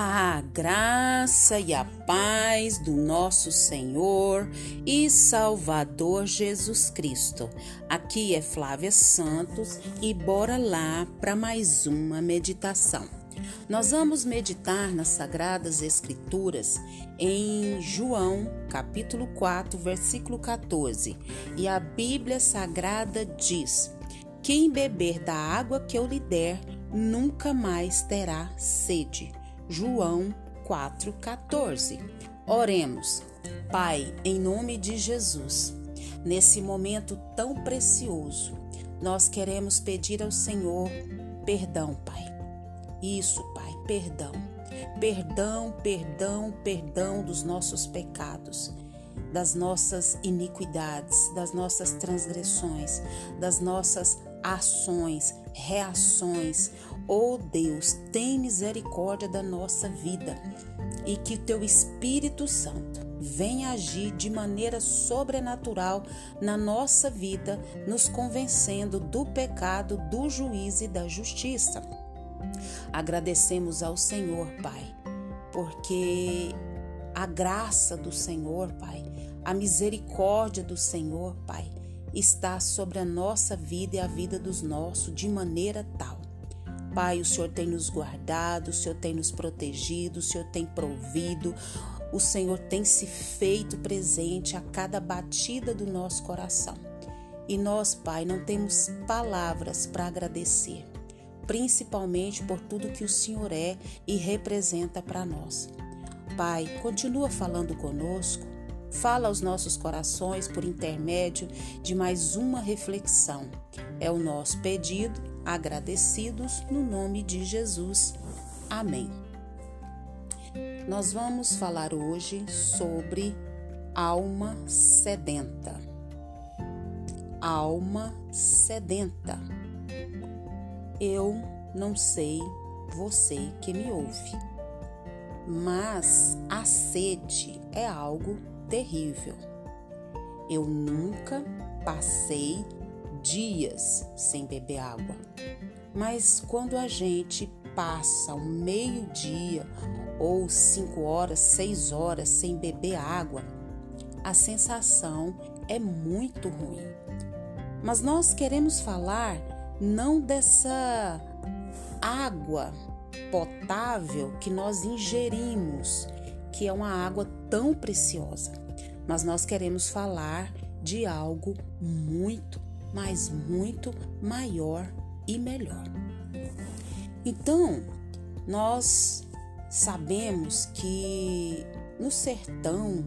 A graça e a paz do nosso Senhor e Salvador Jesus Cristo. Aqui é Flávia Santos e bora lá para mais uma meditação. Nós vamos meditar nas Sagradas Escrituras em João, capítulo 4, versículo 14. E a Bíblia Sagrada diz: Quem beber da água que eu lhe der, nunca mais terá sede. João 4,14. Oremos. Pai, em nome de Jesus, nesse momento tão precioso, nós queremos pedir ao Senhor perdão, Pai. Isso, Pai, perdão. Perdão, perdão, perdão dos nossos pecados, das nossas iniquidades, das nossas transgressões, das nossas ações, reações. Oh Deus, tem misericórdia da nossa vida e que teu Espírito Santo venha agir de maneira sobrenatural na nossa vida, nos convencendo do pecado, do juízo e da justiça. Agradecemos ao Senhor, Pai, porque a graça do Senhor, Pai, a misericórdia do Senhor, Pai, está sobre a nossa vida e a vida dos nossos de maneira tal. Pai, o Senhor tem nos guardado, o Senhor tem nos protegido, o Senhor tem provido, o Senhor tem se feito presente a cada batida do nosso coração. E nós, Pai, não temos palavras para agradecer, principalmente por tudo que o Senhor é e representa para nós. Pai, continua falando conosco, Fala aos nossos corações por intermédio de mais uma reflexão. É o nosso pedido, agradecidos no nome de Jesus. Amém. Nós vamos falar hoje sobre alma sedenta. Alma sedenta. Eu não sei você que me ouve, mas a sede é algo terrível. Eu nunca passei dias sem beber água, mas quando a gente passa um meio-dia ou cinco horas, seis horas sem beber água, a sensação é muito ruim. Mas nós queremos falar não dessa água potável que nós ingerimos, que é uma água tão preciosa, mas nós queremos falar de algo muito, mas muito maior e melhor. Então, nós sabemos que no sertão,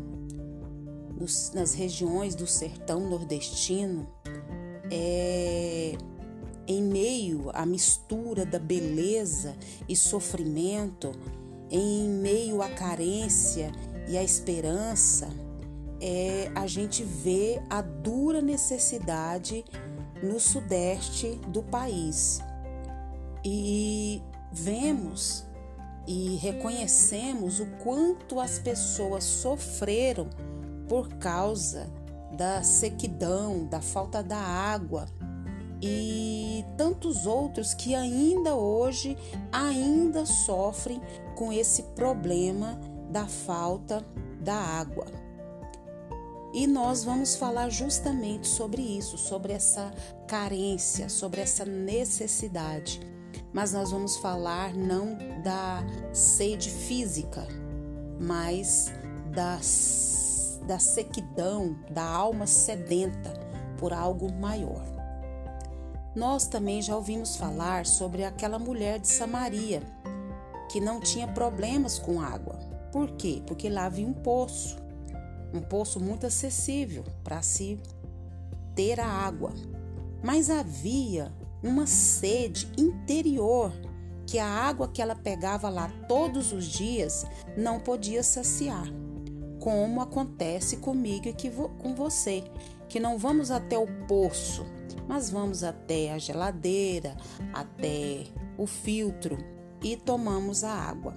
nos, nas regiões do sertão nordestino, é, em meio à mistura da beleza e sofrimento, em meio à carência e à esperança, é, a gente vê a dura necessidade no sudeste do país. E vemos e reconhecemos o quanto as pessoas sofreram por causa da sequidão, da falta da água e tantos outros que ainda hoje ainda sofrem com esse problema da falta da água. E nós vamos falar justamente sobre isso, sobre essa carência, sobre essa necessidade. Mas nós vamos falar não da sede física, mas da, da sequidão, da alma sedenta por algo maior. Nós também já ouvimos falar sobre aquela mulher de Samaria que não tinha problemas com água. Por quê? Porque lá havia um poço, um poço muito acessível para se ter a água. Mas havia uma sede interior que a água que ela pegava lá todos os dias não podia saciar. Como acontece comigo e com você, que não vamos até o poço mas vamos até a geladeira, até o filtro e tomamos a água.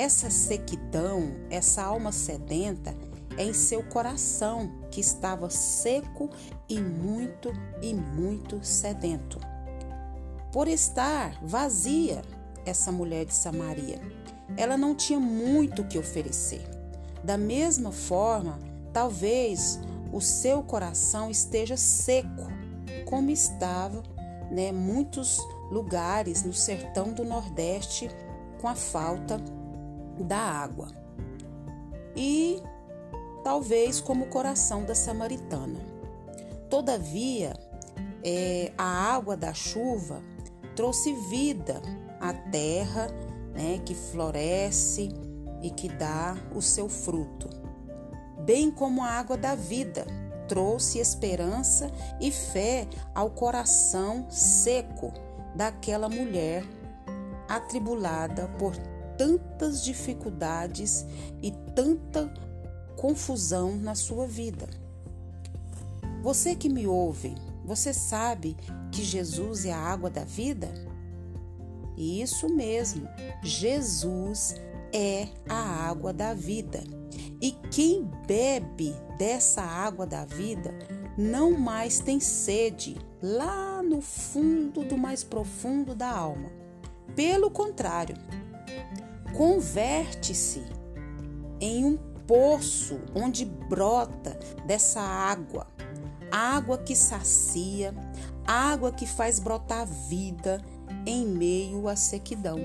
Essa sequidão, essa alma sedenta, é em seu coração que estava seco e muito e muito sedento. Por estar vazia, essa mulher de Samaria. ela não tinha muito o que oferecer. Da mesma forma, talvez o seu coração esteja seco, como estava, né, muitos lugares no sertão do Nordeste com a falta da água. E talvez como o coração da samaritana. Todavia, é, a água da chuva trouxe vida à terra, né, que floresce e que dá o seu fruto, bem como a água da vida trouxe esperança e fé ao coração seco daquela mulher atribulada por tantas dificuldades e tanta confusão na sua vida. Você que me ouve, você sabe que Jesus é a água da vida? Isso mesmo, Jesus é a água da vida. E quem bebe dessa água da vida não mais tem sede lá no fundo do mais profundo da alma. Pelo contrário, converte-se em um poço onde brota dessa água, água que sacia, água que faz brotar vida em meio à sequidão.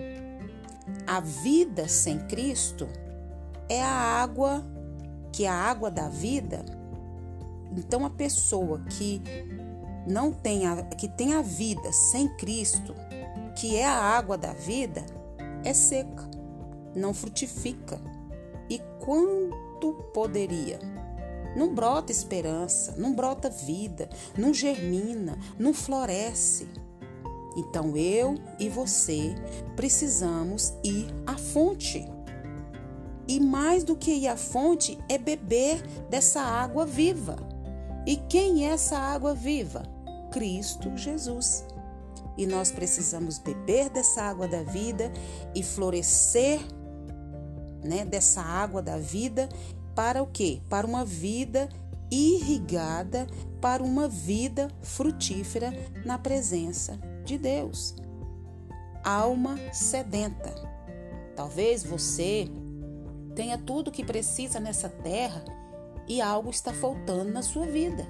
A vida sem Cristo é a água que é a água da vida. Então a pessoa que não tem a, que tem a vida sem Cristo, que é a água da vida, é seca, não frutifica, e quanto poderia. Não brota esperança, não brota vida, não germina, não floresce. Então eu e você precisamos ir à fonte. E mais do que ir à fonte é beber dessa água viva. E quem é essa água viva? Cristo Jesus. E nós precisamos beber dessa água da vida e florescer né, dessa água da vida para o quê? Para uma vida irrigada, para uma vida frutífera na presença de Deus. Alma sedenta. Talvez você tenha tudo o que precisa nessa terra e algo está faltando na sua vida.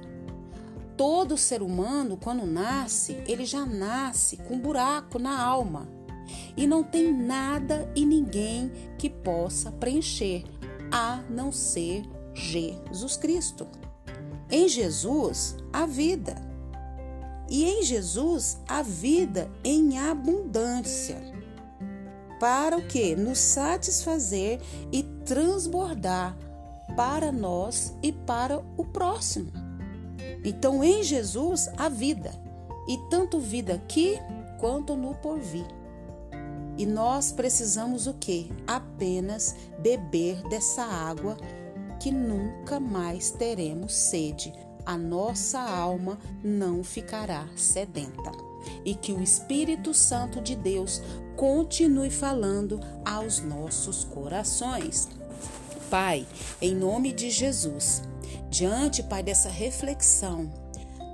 Todo ser humano, quando nasce, ele já nasce com um buraco na alma e não tem nada e ninguém que possa preencher, a não ser Jesus Cristo. Em Jesus, a vida. E em Jesus, a vida em abundância. Para o que? Nos satisfazer e transbordar para nós e para o próximo. Então, em Jesus, a vida. E tanto vida aqui quanto no porvir. E nós precisamos o quê? Apenas beber dessa água que nunca mais teremos sede. A nossa alma não ficará sedenta. E que o Espírito Santo de Deus continue falando aos nossos corações. Pai, em nome de Jesus, diante, Pai, dessa reflexão,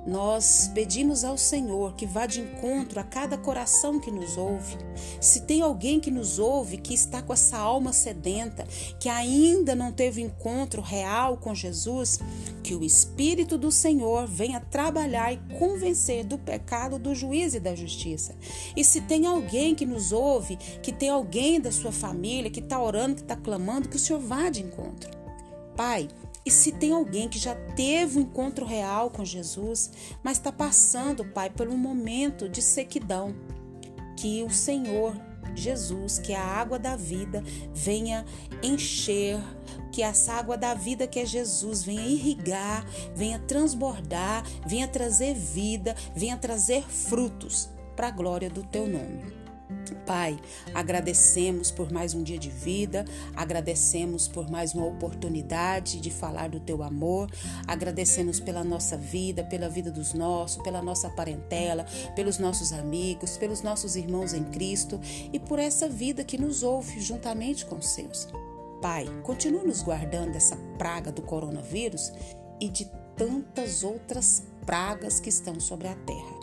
nós pedimos ao Senhor que vá de encontro a cada coração que nos ouve. Se tem alguém que nos ouve que está com essa alma sedenta, que ainda não teve encontro real com Jesus, que o Espírito do Senhor venha trabalhar e convencer do pecado, do juízo e da justiça. E se tem alguém que nos ouve, que tem alguém da sua família que está orando, que está clamando, que o Senhor vá de encontro. Pai, e se tem alguém que já teve um encontro real com Jesus, mas está passando, Pai, por um momento de sequidão, que o Senhor Jesus, que é a água da vida, venha encher, que essa água da vida que é Jesus venha irrigar, venha transbordar, venha trazer vida, venha trazer frutos para a glória do teu nome. Pai, agradecemos por mais um dia de vida, agradecemos por mais uma oportunidade de falar do teu amor, agradecemos pela nossa vida, pela vida dos nossos, pela nossa parentela, pelos nossos amigos, pelos nossos irmãos em Cristo e por essa vida que nos ouve juntamente com os seus. Pai, continue nos guardando dessa praga do coronavírus e de tantas outras pragas que estão sobre a terra.